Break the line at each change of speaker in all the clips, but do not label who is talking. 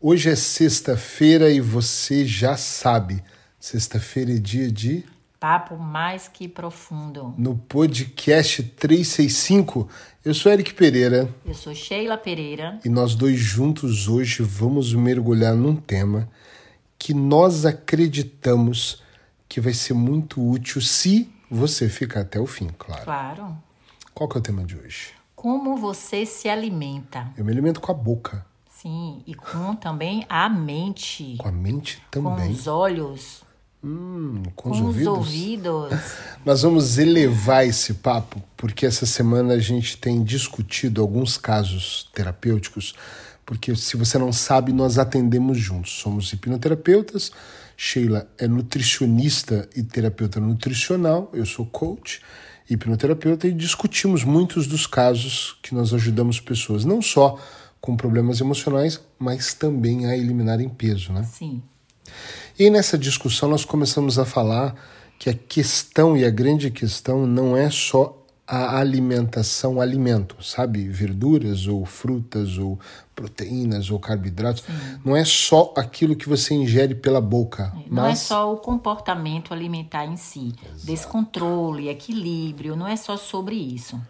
Hoje é sexta-feira e você já sabe. Sexta-feira é dia de.
Papo mais que profundo.
No podcast 365, eu sou Eric Pereira.
Eu sou Sheila Pereira.
E nós dois juntos hoje vamos mergulhar num tema que nós acreditamos que vai ser muito útil se você ficar até o fim, claro.
Claro.
Qual que é o tema de hoje?
Como você se alimenta.
Eu me alimento com a boca.
Sim, e com também a mente.
Com a mente também.
Com os olhos.
Hum, com,
com
os ouvidos.
Os ouvidos.
Nós vamos elevar esse papo, porque essa semana a gente tem discutido alguns casos terapêuticos, porque se você não sabe, nós atendemos juntos. Somos hipnoterapeutas, Sheila é nutricionista e terapeuta nutricional, eu sou coach, hipnoterapeuta, e discutimos muitos dos casos que nós ajudamos pessoas, não só com problemas emocionais, mas também a eliminarem peso, né?
Sim.
E nessa discussão nós começamos a falar que a questão e a grande questão não é só a alimentação, alimento, sabe? Verduras ou frutas ou proteínas ou carboidratos. Sim. Não é só aquilo que você ingere pela boca.
Não
mas...
é só o comportamento alimentar em si. Exato. Descontrole, equilíbrio, não é só sobre isso.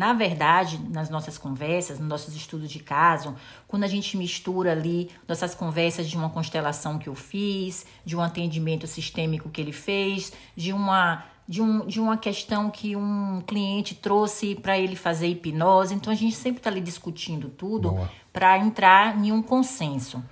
Na verdade, nas nossas conversas, nos nossos estudos de caso, quando a gente mistura ali nossas conversas de uma constelação que eu fiz, de um atendimento sistêmico que ele fez, de uma de, um, de uma questão que um cliente trouxe para ele fazer hipnose. Então a gente sempre está ali discutindo tudo para entrar em um consenso.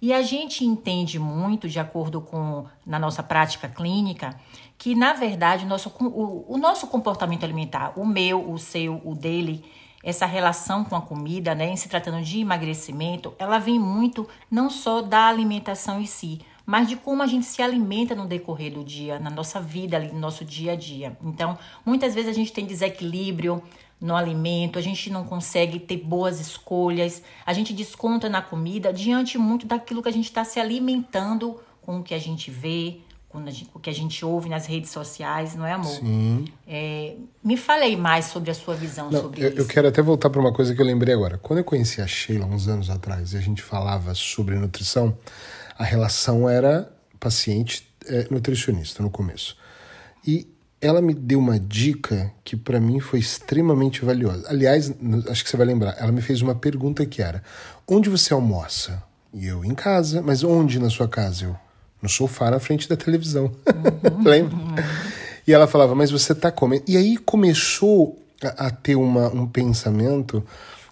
E a gente entende muito, de acordo com na nossa prática clínica, que na verdade o nosso, o, o nosso comportamento alimentar, o meu, o seu, o dele, essa relação com a comida, né, em se tratando de emagrecimento, ela vem muito não só da alimentação em si, mas de como a gente se alimenta no decorrer do dia, na nossa vida, no nosso dia a dia. Então, muitas vezes a gente tem desequilíbrio no alimento, a gente não consegue ter boas escolhas, a gente desconta na comida diante muito daquilo que a gente está se alimentando com o que a gente vê, gente, o que a gente ouve nas redes sociais, não é, amor?
Sim.
É, me falei mais sobre a sua visão
não,
sobre
eu,
isso.
Eu quero até voltar para uma coisa que eu lembrei agora. Quando eu conheci a Sheila uns anos atrás e a gente falava sobre nutrição, a relação era paciente é, nutricionista no começo. E ela me deu uma dica que para mim foi extremamente valiosa. Aliás, acho que você vai lembrar, ela me fez uma pergunta que era: onde você almoça? E eu em casa, mas onde na sua casa? Eu no sofá na frente da televisão. Uhum. Lembra? Uhum. E ela falava, mas você tá comendo. E aí começou a, a ter uma, um pensamento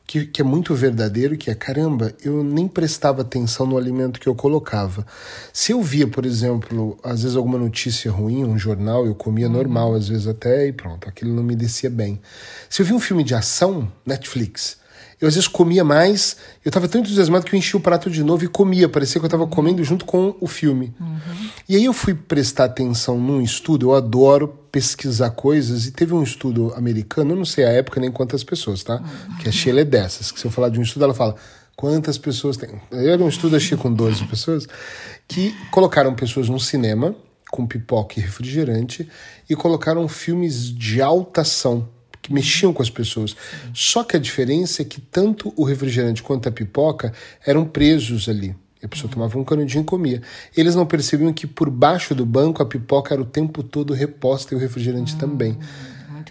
que, que, é muito verdadeiro, que é caramba, eu nem prestava atenção no alimento que eu colocava. Se eu via, por exemplo, às vezes alguma notícia ruim, um jornal, eu comia uhum. normal, às vezes até, e pronto, aquilo não me descia bem. Se eu via um filme de ação, Netflix, eu às vezes comia mais, eu estava tão entusiasmado que eu enchi o prato de novo e comia, parecia que eu estava comendo junto com o filme.
Uhum.
E aí eu fui prestar atenção num estudo, eu adoro pesquisar coisas, e teve um estudo americano, eu não sei a época nem quantas pessoas, tá? Uhum. Que a Sheila é dessas, que se eu falar de um estudo, ela fala quantas pessoas tem. Eu era um estudo, achei com 12 pessoas, que colocaram pessoas num cinema com pipoca e refrigerante e colocaram filmes de alta ação que mexiam com as pessoas. Só que a diferença é que tanto o refrigerante quanto a pipoca eram presos ali. A pessoa tomava um canudinho e comia. Eles não percebiam que por baixo do banco a pipoca era o tempo todo reposta e o refrigerante também.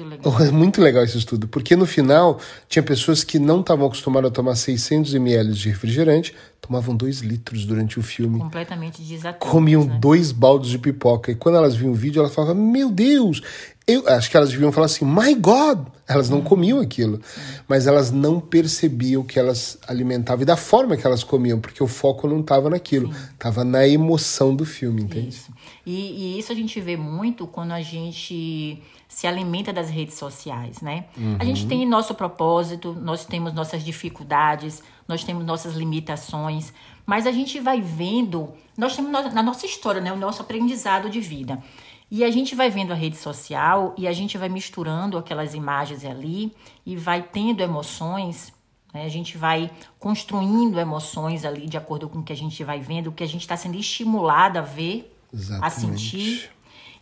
Muito legal. É
muito legal esse estudo, porque no final tinha pessoas que não estavam acostumadas a tomar 600 ml de refrigerante, tomavam 2 litros durante o filme.
Completamente desatentos.
Comiam
né?
dois baldes de pipoca. E quando elas viam o vídeo, elas falavam: Meu Deus, eu acho que elas deviam falar assim, my God! Elas não comiam aquilo, mas elas não percebiam que elas alimentavam e da forma que elas comiam, porque o foco não estava naquilo, estava na emoção do filme, entende?
Isso. E, e, isso a gente vê muito quando a gente se alimenta das redes sociais, né? Uhum. A gente tem nosso propósito, nós temos nossas dificuldades, nós temos nossas limitações, mas a gente vai vendo, nós temos na nossa história, né, o nosso aprendizado de vida. E a gente vai vendo a rede social e a gente vai misturando aquelas imagens ali e vai tendo emoções. Né? A gente vai construindo emoções ali de acordo com o que a gente vai vendo, o que a gente está sendo estimulado a ver,
Exatamente.
a sentir.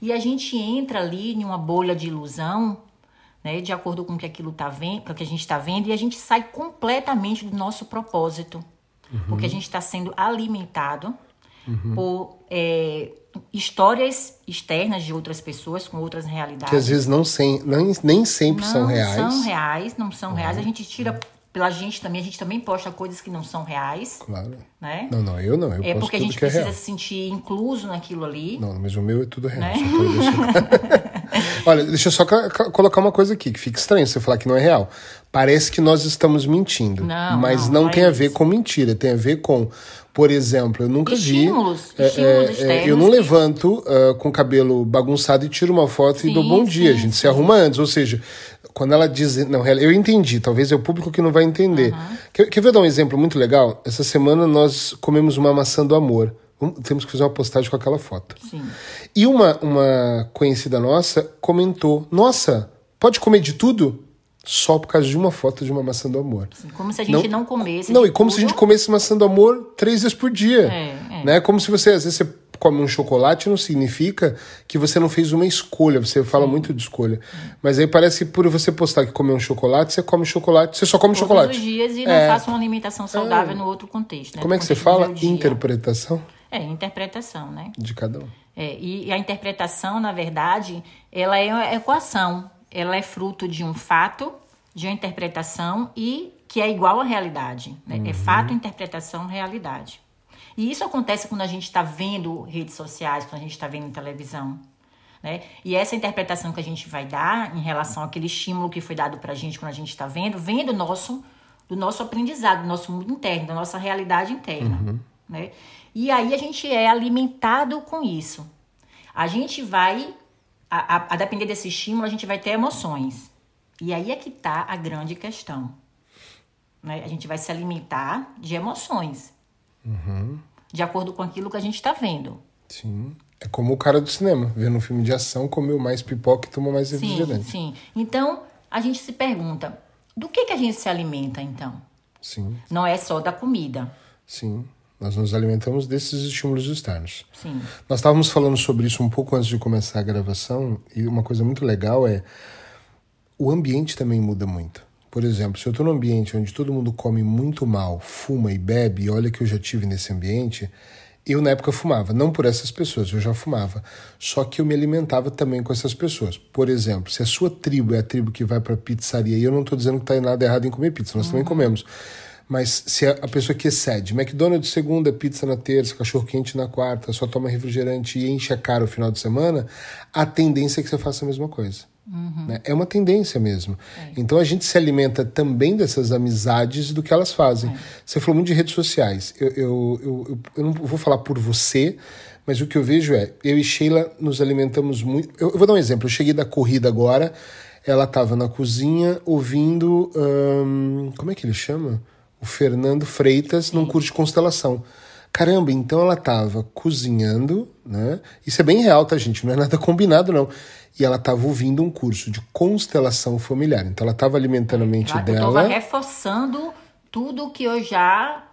E a gente entra ali em uma bolha de ilusão, né? De acordo com o que aquilo tá vendo, com o que a gente está vendo, e a gente sai completamente do nosso propósito. uhum. porque a gente está sendo alimentado uhum. por é, histórias externas de outras pessoas com outras realidades.
Que às vezes não sem, nem, nem sempre
não
são reais.
Não são reais, não são reais. A gente tira pela gente também, a gente também posta coisas que não são reais.
Claro.
Né?
Não, não, eu não. Eu
é porque a gente
é
precisa
é
se sentir incluso naquilo ali.
Não, mas o meu é tudo real. Né? Olha, deixa eu só colocar uma coisa aqui, que fica estranho você falar que não é real. Parece que nós estamos mentindo.
Não,
mas
não,
não, tem
é
a ver com mentira, tem a ver com por exemplo, eu nunca
estímulos,
vi.
Estímulos é, é,
eu não que... levanto uh, com o cabelo bagunçado e tiro uma foto sim, e dou bom dia. Sim, a gente sim. se arruma antes. Ou seja, quando ela diz. Não, eu entendi, talvez é o público que não vai entender. Uhum. Quer, quer ver dar um exemplo muito legal? Essa semana nós comemos uma maçã do amor. Temos que fazer uma postagem com aquela foto.
Sim.
E uma, uma conhecida nossa comentou: Nossa, pode comer de tudo? Só por causa de uma foto de uma maçã do amor.
Sim, como se a gente não, não comesse.
Não, e como tudo. se a gente comesse maçã do amor três vezes por dia. É, é. Né? Como se você, às vezes, você come um chocolate, não significa que você não fez uma escolha. Você fala Sim. muito de escolha. Mas aí parece que por você postar que comeu um chocolate, você come chocolate. Você só come
Todos
chocolate.
Todos os dias e não é. faça uma alimentação saudável é. no outro contexto. Né?
Como é que você fala? Interpretação?
É, interpretação, né?
De cada um.
É, e, e a interpretação, na verdade, ela é uma equação. Ela é fruto de um fato de uma interpretação e que é igual à realidade. Né? É uhum. É fato, interpretação, realidade. E isso acontece quando a gente está vendo redes sociais, quando a gente está vendo televisão. Né? E essa interpretação que a gente vai dar em relação àquele estímulo que foi dado para a gente quando a gente está vendo, vem do nosso, do nosso aprendizado, do nosso mundo interno, da nossa realidade interna. Uhum. Né? E aí a gente é alimentado com isso. A gente vai, a, a, a depender desse estímulo, a gente vai ter emoções. E aí é que está a grande questão. Né? A gente vai se alimentar de emoções.
Uhum.
De acordo com aquilo que a gente está vendo.
Sim. É como o cara do cinema, vendo um filme de ação, comeu mais pipoca e tomou mais refrigerante.
Sim, sim. Então, a gente se pergunta, do que, que a gente se alimenta, então?
Sim.
Não é só da comida.
Sim. Nós nos alimentamos desses estímulos externos.
Sim.
Nós estávamos falando sobre isso um pouco antes de começar a gravação, e uma coisa muito legal é o ambiente também muda muito. Por exemplo, se eu estou num ambiente onde todo mundo come muito mal, fuma e bebe, e olha que eu já tive nesse ambiente, eu na época fumava, não por essas pessoas, eu já fumava. Só que eu me alimentava também com essas pessoas. Por exemplo, se a sua tribo é a tribo que vai para pizzaria, e eu não estou dizendo que está nada errado em comer pizza, nós uhum. também comemos. Mas se a pessoa que excede, McDonald's segunda, pizza na terça, cachorro quente na quarta, só toma refrigerante e enche a cara o final de semana, a tendência é que você faça a mesma coisa.
Uhum.
Né? É uma tendência mesmo. É. Então a gente se alimenta também dessas amizades do que elas fazem. É. Você falou muito de redes sociais. Eu, eu, eu, eu, não vou falar por você, mas o que eu vejo é: eu e Sheila nos alimentamos muito. Eu, eu vou dar um exemplo. Eu cheguei da corrida agora, ela estava na cozinha ouvindo. Hum, como é que ele chama? O Fernando Freitas num curso de constelação. Caramba, então ela estava cozinhando, né? Isso é bem real, tá, gente? Não é nada combinado, não e ela estava ouvindo um curso de constelação familiar. Então ela estava alimentando a mente
ela
dela.
Estava reforçando tudo que eu já.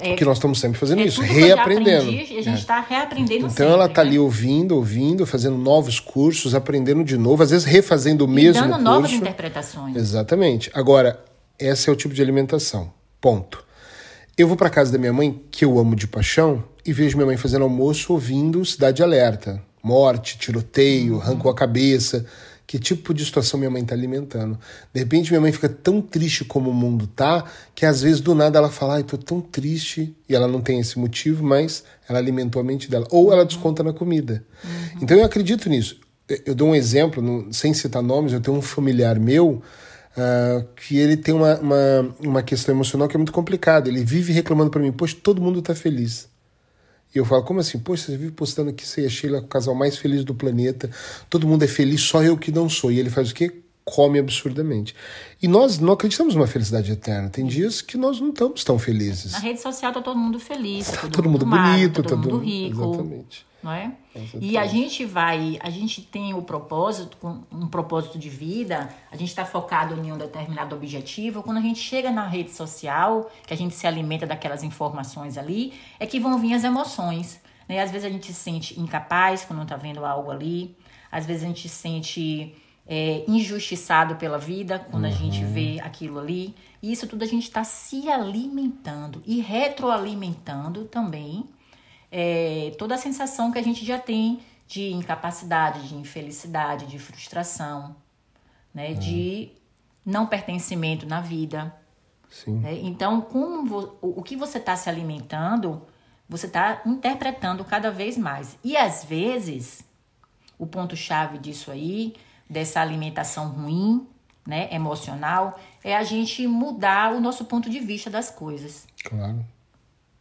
É, que nós estamos sempre fazendo é, isso, reaprendendo.
Aprendi, a gente está é. reaprendendo
Então
sempre,
ela está
né?
ali ouvindo, ouvindo, fazendo novos cursos, aprendendo de novo, às vezes refazendo o e mesmo dando curso.
novas interpretações.
Exatamente. Agora, esse é o tipo de alimentação. Ponto. Eu vou para casa da minha mãe, que eu amo de paixão, e vejo minha mãe fazendo almoço ouvindo Cidade Alerta morte, tiroteio, uhum. arrancou a cabeça. Que tipo de situação minha mãe está alimentando? De repente minha mãe fica tão triste como o mundo tá, que às vezes do nada ela fala, ai, tô tão triste, e ela não tem esse motivo, mas ela alimentou a mente dela. Ou ela desconta na comida. Uhum. Então eu acredito nisso. Eu dou um exemplo, sem citar nomes, eu tenho um familiar meu uh, que ele tem uma, uma, uma questão emocional que é muito complicada. Ele vive reclamando para mim, poxa, todo mundo está feliz. E eu falo, como assim? Poxa, você vive postando que você e a Sheila é o casal mais feliz do planeta, todo mundo é feliz, só eu que não sou. E ele faz o quê? Come absurdamente. E nós não acreditamos numa felicidade eterna. Tem dias que nós não estamos tão felizes.
Na rede social tá todo mundo feliz, tá todo,
todo mundo,
mundo
bonito,
tá todo, todo mundo rico.
Exatamente
não é? E a gente vai, a gente tem o propósito, um propósito de vida, a gente está focado em um determinado objetivo. Quando a gente chega na rede social, que a gente se alimenta daquelas informações ali, é que vão vir as emoções. Né? Às vezes a gente se sente incapaz quando está vendo algo ali, às vezes a gente se sente é, injustiçado pela vida quando uhum. a gente vê aquilo ali. E isso tudo a gente está se alimentando e retroalimentando também é, toda a sensação que a gente já tem de incapacidade, de infelicidade, de frustração, né? Uhum. De não pertencimento na vida. Né? Então, como o, que você está se alimentando, você está interpretando cada vez mais. E às vezes, o ponto-chave disso aí, dessa alimentação ruim, né, emocional, é a gente mudar o nosso ponto de vista das coisas.
Claro.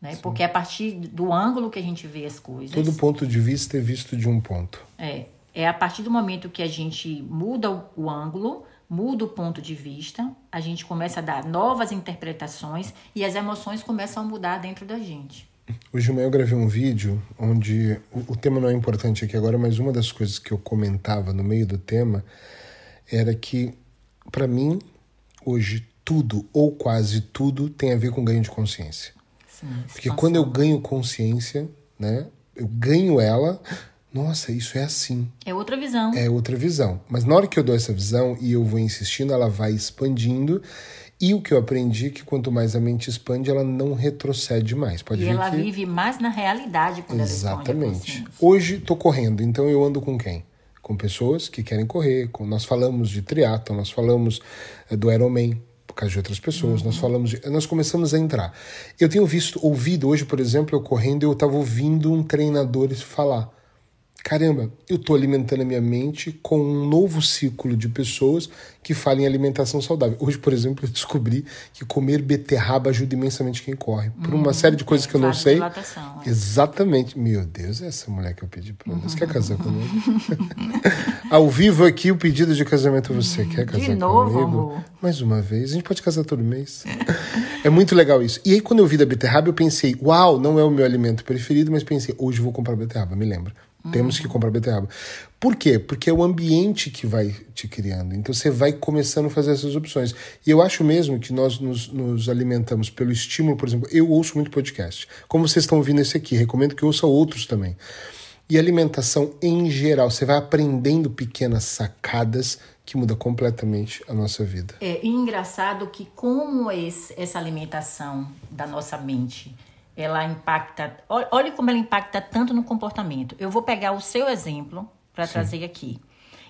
Né? Porque é a partir do ângulo que a gente vê as coisas.
Todo ponto de vista é visto de um ponto.
É. É a partir do momento que a gente muda o, o ângulo, muda o ponto de vista, a gente começa a dar novas interpretações e as emoções começam a mudar dentro da gente.
Hoje de manhã eu gravei um vídeo onde o, o tema não é importante aqui agora, mas uma das coisas que eu comentava no meio do tema era que, para mim, hoje tudo ou quase tudo tem a ver com ganho de consciência. Sim, Porque quando eu ganho consciência, né, eu ganho ela, nossa, isso é assim.
É outra visão.
É outra visão. Mas na hora que eu dou essa visão e eu vou insistindo, ela vai expandindo e o que eu aprendi é que quanto mais a mente expande, ela não retrocede mais. Pode
e
ver
ela
que...
vive mais na realidade quando
Exatamente. ela Hoje estou correndo, então eu ando com quem? Com pessoas que querem correr. Com... Nós falamos de triatlo, nós falamos é, do Ironman, por causa de outras pessoas. Uhum. Nós falamos, de... nós começamos a entrar. Eu tenho visto, ouvido hoje, por exemplo, eu correndo, eu estava ouvindo um treinador falar caramba, eu estou alimentando a minha mente com um novo ciclo de pessoas que falam em alimentação saudável. Hoje, por exemplo, eu descobri que comer beterraba ajuda imensamente quem corre. Por uma uhum. série de coisas é, que eu não sei. É. Exatamente. Meu Deus, é essa mulher que eu pedi para você. Quer casar comigo? Ao vivo aqui o pedido de casamento você. Quer casar de novo, comigo? Amor. Mais uma vez. A gente pode casar todo mês. é muito legal isso. E aí, quando eu vi da beterraba, eu pensei, uau, não é o meu alimento preferido, mas pensei, hoje eu vou comprar beterraba, me lembra. Temos que comprar beterraba. Por quê? Porque é o ambiente que vai te criando. Então você vai começando a fazer essas opções. E eu acho mesmo que nós nos, nos alimentamos pelo estímulo, por exemplo, eu ouço muito podcast. Como vocês estão ouvindo esse aqui, recomendo que ouça outros também. E alimentação em geral, você vai aprendendo pequenas sacadas que muda completamente a nossa vida.
É engraçado que como esse, essa alimentação da nossa mente ela impacta. Olha como ela impacta tanto no comportamento. Eu vou pegar o seu exemplo para trazer aqui.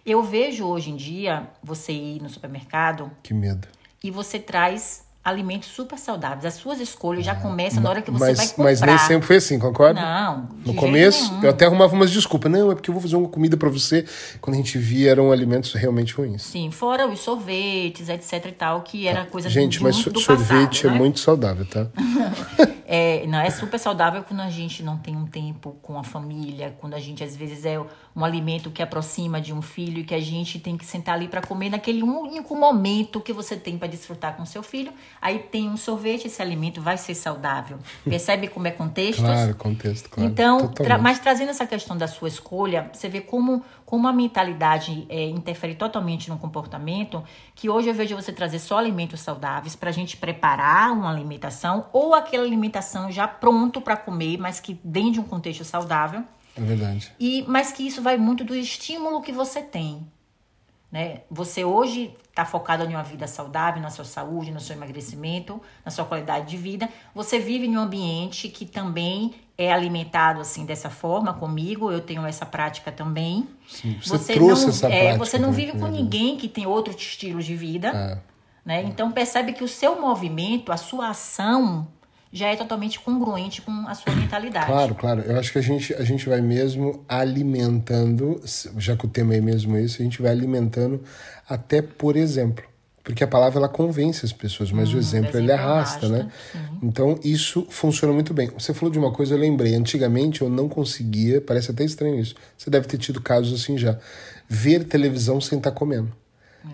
Eu vejo hoje em dia você ir no supermercado.
Que medo.
E você traz alimentos super saudáveis. As suas escolhas já começam na hora que você
mas,
vai comprar.
Mas nem sempre foi assim, concorda?
Não.
No começo, nenhum. eu até arrumava umas desculpas. Não, é porque eu vou fazer uma comida para você. Quando a gente via, eram alimentos realmente ruins.
Sim, fora os sorvetes, etc e tal, que era coisa
gente,
do,
mas
do
sorvete
passado,
é
né?
muito saudável, tá?
é, não, é super saudável quando a gente não tem um tempo com a família, quando a gente às vezes é um alimento que aproxima de um filho e que a gente tem que sentar ali para comer naquele único momento que você tem para desfrutar com seu filho. Aí tem um sorvete, esse alimento vai ser saudável. Percebe como é contexto?
Claro, contexto, claro.
Então, tra mas trazendo essa questão da sua escolha, você vê como, como a mentalidade é, interfere totalmente no comportamento, que hoje eu vejo você trazer só alimentos saudáveis para a gente preparar uma alimentação ou aquela alimentação já pronto para comer, mas que dentro de um contexto saudável.
É verdade.
E, mas que isso vai muito do estímulo que você tem. Né? Você hoje está focado em uma vida saudável, na sua saúde, no seu emagrecimento, na sua qualidade de vida. Você vive em um ambiente que também é alimentado assim dessa forma comigo. Eu tenho essa prática também.
Sim, você, você trouxe
não,
essa
é,
prática.
Você não vive com ninguém que tem outro estilo de vida. É. Né? Então percebe que o seu movimento, a sua ação já é totalmente congruente com a sua mentalidade.
Claro, claro. Eu acho que a gente, a gente vai mesmo alimentando, já que o tema é mesmo esse, a gente vai alimentando até por exemplo. Porque a palavra ela convence as pessoas, mas hum, o exemplo ele arrasta, né? Sim. Então isso funciona muito bem. Você falou de uma coisa, eu lembrei. Antigamente eu não conseguia, parece até estranho isso. Você deve ter tido casos assim já. Ver televisão sem estar comendo.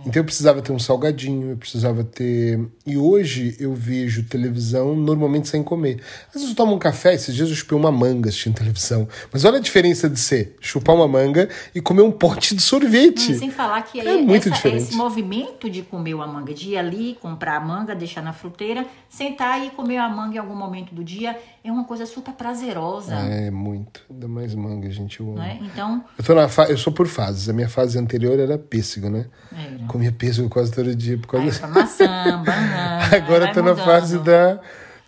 Então eu precisava ter um salgadinho, eu precisava ter. E hoje eu vejo televisão normalmente sem comer. Às vezes eu tomo um café, esses dias eu chupei uma manga assistindo televisão. Mas olha a diferença de ser chupar uma manga e comer um pote de sorvete.
Não, sem falar que
É muito
essa-
diferente.
esse movimento de comer uma manga, de ir ali, comprar a manga, deixar na fruteira, sentar e comer a manga em algum momento do dia, é uma coisa super prazerosa.
É, muito. Ainda mais manga, gente. Eu amo.
Né? Então,
Eu, tô na fa... eu sou por fases. A minha fase anterior era pêssego, né? Comia pêssego quase todo dia por causa
pra maçã, banana.
Agora tô na
mudando.
fase da,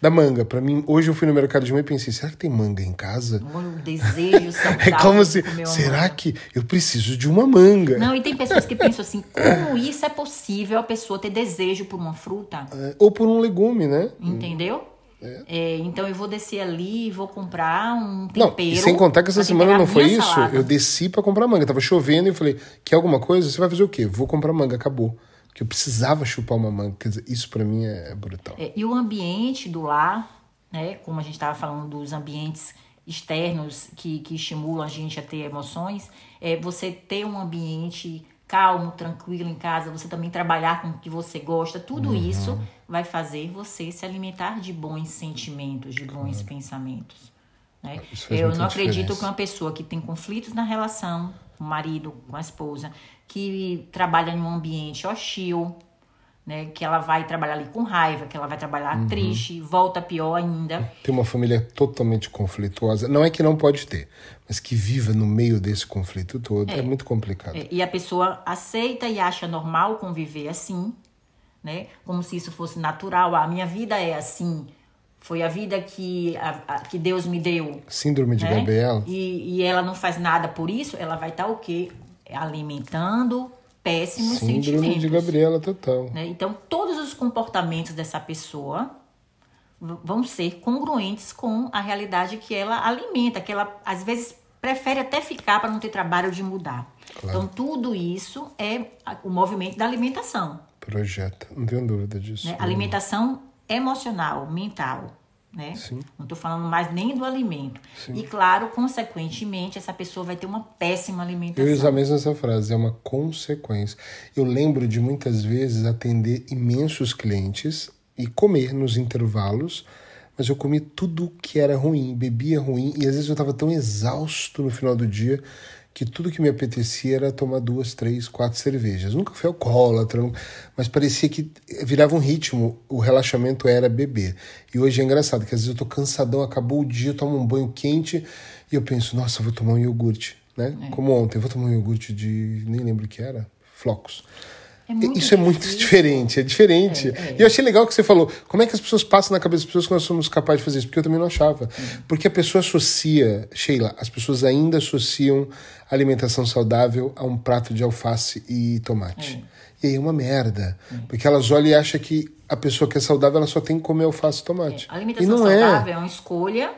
da manga. Pra mim, hoje eu fui no mercado de manhã e pensei, será que tem manga em casa?
O desejo
É como se, será que eu preciso de uma manga?
Não, e tem pessoas que pensam assim, como isso é possível a pessoa ter desejo por uma fruta?
É, Ou por um legume, né?
Entendeu? É, então eu vou descer ali e vou comprar um
Não,
tempero.
e sem contar que essa semana não foi isso.
salada.
Eu desci pra comprar manga. Tava chovendo e eu falei, quer alguma coisa? Você vai fazer o quê? Vou comprar manga, acabou. Porque eu precisava chupar uma manga. Quer dizer, isso pra mim é brutal.
É, e o ambiente do lar, né, como a gente estava falando dos ambientes externos que, que estimulam a gente a ter emoções, é você ter um ambiente calmo, tranquilo em casa, você também trabalhar com o que você gosta, tudo isso vai fazer você se alimentar de bons sentimentos, de bons pensamentos. né? Eu não acredito
diferença.
que uma pessoa que tem conflitos na relação, com o marido, com a esposa, que trabalha em um ambiente hostil, né, que ela vai trabalhar ali com raiva, que ela vai trabalhar
Uhum.
triste, volta pior ainda.
Ter uma família totalmente conflituosa. Não é que não pode ter, mas que viva no meio desse conflito todo. É, muito complicado.
É, E a pessoa aceita e acha normal conviver assim, né? Como se isso fosse natural. A minha vida é assim. Foi a vida que, a- a- que Deus me deu.
Síndrome de
né?
Gabriela.
E, e ela não faz nada por isso, ela vai estar o quê? Alimentando péssimos
Síndrome
sentimentos.
de Gabriela total.
né? Então, todos os comportamentos dessa pessoa vão ser congruentes com a realidade que ela alimenta, que ela às vezes prefere até ficar para não ter trabalho de mudar. Então, tudo isso é o movimento da alimentação.
Projeta. Não tenho dúvida disso.
Né? Alimentação emocional, mental. Né?
Sim.
Não estou falando mais nem do alimento. E, claro, consequentemente, essa pessoa vai ter uma péssima alimentação.
Eu uso a mesma essa frase, é uma consequência. Eu lembro de muitas vezes atender imensos clientes e comer nos intervalos, mas eu comi tudo que era ruim, bebia ruim, e às vezes eu estava tão exausto no final do dia que tudo que me apetecia era tomar duas, três, quatro cervejas. Nunca fui alcoólatra, mas parecia que virava um ritmo, o relaxamento era beber. E hoje é engraçado, que às vezes eu tô cansadão, acabou o dia, eu tomo um banho quente e eu penso, nossa, vou tomar um iogurte, né? Como ontem, eu vou tomar um iogurte de, nem lembro o que era, flocos.
É
Isso é muito
difícil.
diferente, é diferente.
É, é.
E eu achei legal que você falou. Como é que as pessoas passam na cabeça das pessoas que nós somos capazes de fazer isso? Porque eu também não achava. Porque a pessoa associa, Sheila, as pessoas ainda associam alimentação saudável a um prato de alface e tomate. E aí é uma merda. Porque elas olham e acham que a pessoa que é saudável ela só tem que comer alface e tomate.
A alimentação saudável
é.
é uma escolha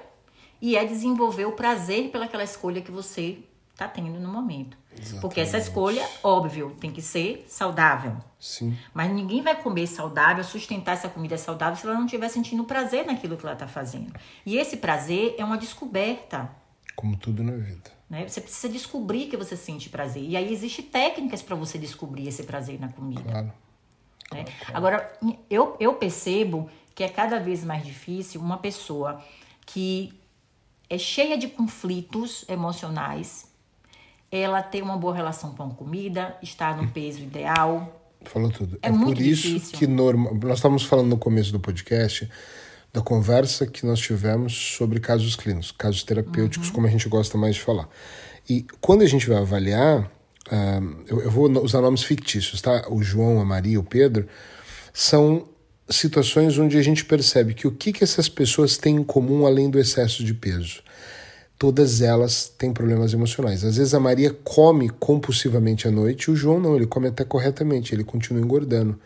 e é desenvolver o prazer pelaquela escolha que você está tendo no momento. Porque essa escolha, óbvio, tem que ser saudável.
Sim.
Mas ninguém vai comer saudável, sustentar essa comida saudável se ela não estiver sentindo prazer naquilo que ela está fazendo. E esse prazer é uma descoberta.
Como tudo na vida.
Né? Você precisa descobrir que você sente prazer. E aí existem técnicas para você descobrir esse prazer na comida.
Claro.
né? Agora, eu, eu percebo que é cada vez mais difícil uma pessoa que é cheia de conflitos emocionais, ela ter uma boa relação com a comida, estar no peso ideal.
Falou tudo.
É
É,
muito
por isso
difícil.
que norma... nós estávamos falando no começo do podcast da conversa que nós tivemos sobre casos clínicos, casos terapêuticos,
Uhum.
como a gente gosta mais de falar. E quando a gente vai avaliar, ah, eu, eu vou usar nomes fictícios, tá? O João, a Maria, o Pedro, são situações onde a gente percebe que o que, que essas pessoas têm em comum além do excesso de peso todas elas têm problemas emocionais. Às vezes a Maria come compulsivamente à noite, o João não, ele come até corretamente, ele continua engordando.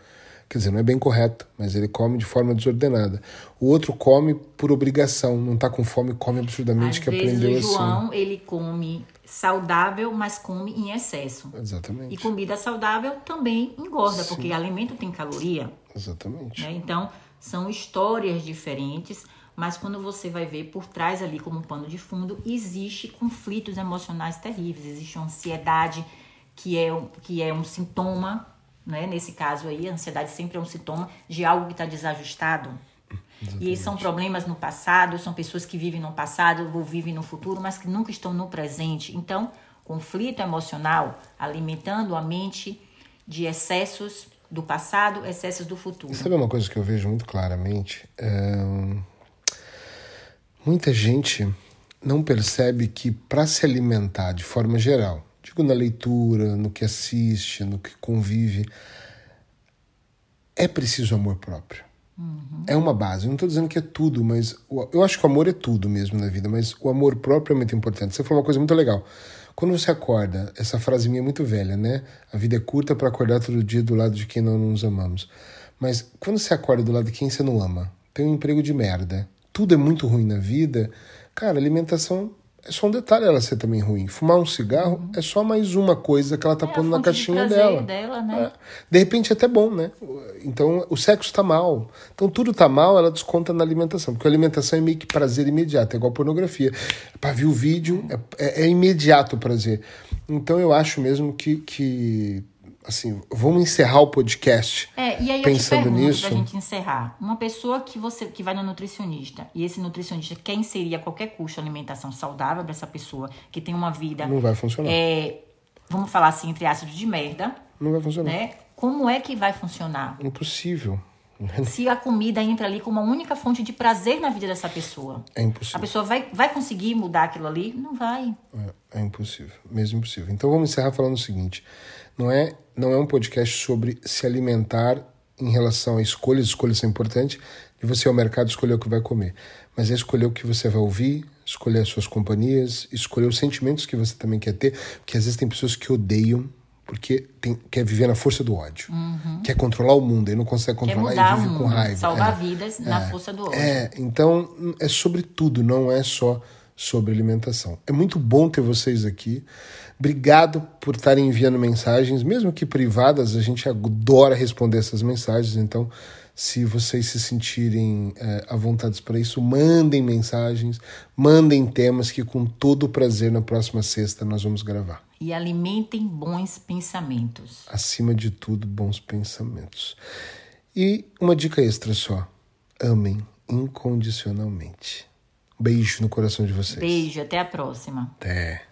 Quer dizer, não é bem correto, mas ele come de forma desordenada. O outro come por obrigação, não tá com fome, come absurdamente,
Às
que
vezes
aprendeu
o
assim.
João, ele come saudável, mas come em excesso. E
Exatamente.
comida saudável também engorda, porque alimento tem caloria.
Exatamente.
né? Então, são histórias diferentes, mas quando você vai ver por trás ali como um pano de fundo, existe conflitos emocionais terríveis, existe uma ansiedade que é, um- que é um sintoma né? Nesse caso aí, a ansiedade sempre é um sintoma de algo que está desajustado. Exatamente. E são problemas no passado, são pessoas que vivem no passado ou vivem no futuro, mas que nunca estão no presente. Então, conflito emocional alimentando a mente de excessos do passado, excessos do futuro.
Sabe uma coisa que eu vejo muito claramente? É... Muita gente não percebe que para se alimentar de forma geral, digo na leitura, no que assiste, no que convive, é preciso amor próprio. Uhum. É uma base. Eu não estou dizendo que é tudo, mas eu acho que o amor é tudo mesmo na vida, mas o amor próprio é muito importante. Você falou uma coisa muito legal. Quando você acorda, essa frase minha é muito velha, né? A vida é curta para acordar todo dia do lado de quem não nos amamos. Mas quando você acorda do lado de quem você não ama, tem um emprego de merda, tudo é muito ruim na vida, cara, alimentação é só um detalhe ela ser também ruim. Fumar um cigarro uhum. é só mais uma coisa que ela tá é pondo na caixinha
de
dela.
dela né?
é. De repente é até bom, né? Então o sexo tá mal. Então tudo tá mal, ela desconta na alimentação. Porque a alimentação é meio que prazer imediato, é igual pornografia. Para ver o vídeo é, é, é imediato o prazer. Então eu acho mesmo que, que assim, vamos encerrar o podcast.
É, e aí pensando eu te pergunto, nisso. Pra gente encerrar, uma pessoa que você que vai no nutricionista e esse nutricionista quer inserir a qualquer custo alimentação saudável para essa pessoa que tem uma vida
não vai funcionar.
É, vamos falar assim entre ácido de merda.
Não vai funcionar.
Né? Como é que vai funcionar?
Impossível.
Se a comida entra ali como uma única fonte de prazer na vida dessa pessoa.
É impossível.
A pessoa vai, vai conseguir mudar aquilo ali? Não vai.
É, é impossível, mesmo impossível. Então vamos encerrar falando o seguinte: não é, não é um podcast sobre se alimentar em relação a escolhas, escolhas são importantes, de você ao mercado escolher o que vai comer, mas é escolher o que você vai ouvir, escolher as suas companhias, escolher os sentimentos que você também quer ter, porque às vezes tem pessoas que odeiam porque tem, quer viver na força do ódio, uhum. quer controlar o mundo e não consegue controlar e vive com raiva.
Salvar é, vidas é, na força do ódio.
É, então é sobre tudo, não é só sobre alimentação. É muito bom ter vocês aqui. Obrigado por estarem enviando mensagens, mesmo que privadas, a gente adora responder essas mensagens. Então, se vocês se sentirem é, à vontade para isso, mandem mensagens, mandem temas que com todo prazer na próxima sexta nós vamos gravar.
E alimentem bons pensamentos.
Acima de tudo, bons pensamentos. E uma dica extra só: amem incondicionalmente. Beijo no coração de vocês.
Beijo, até a próxima.
Até.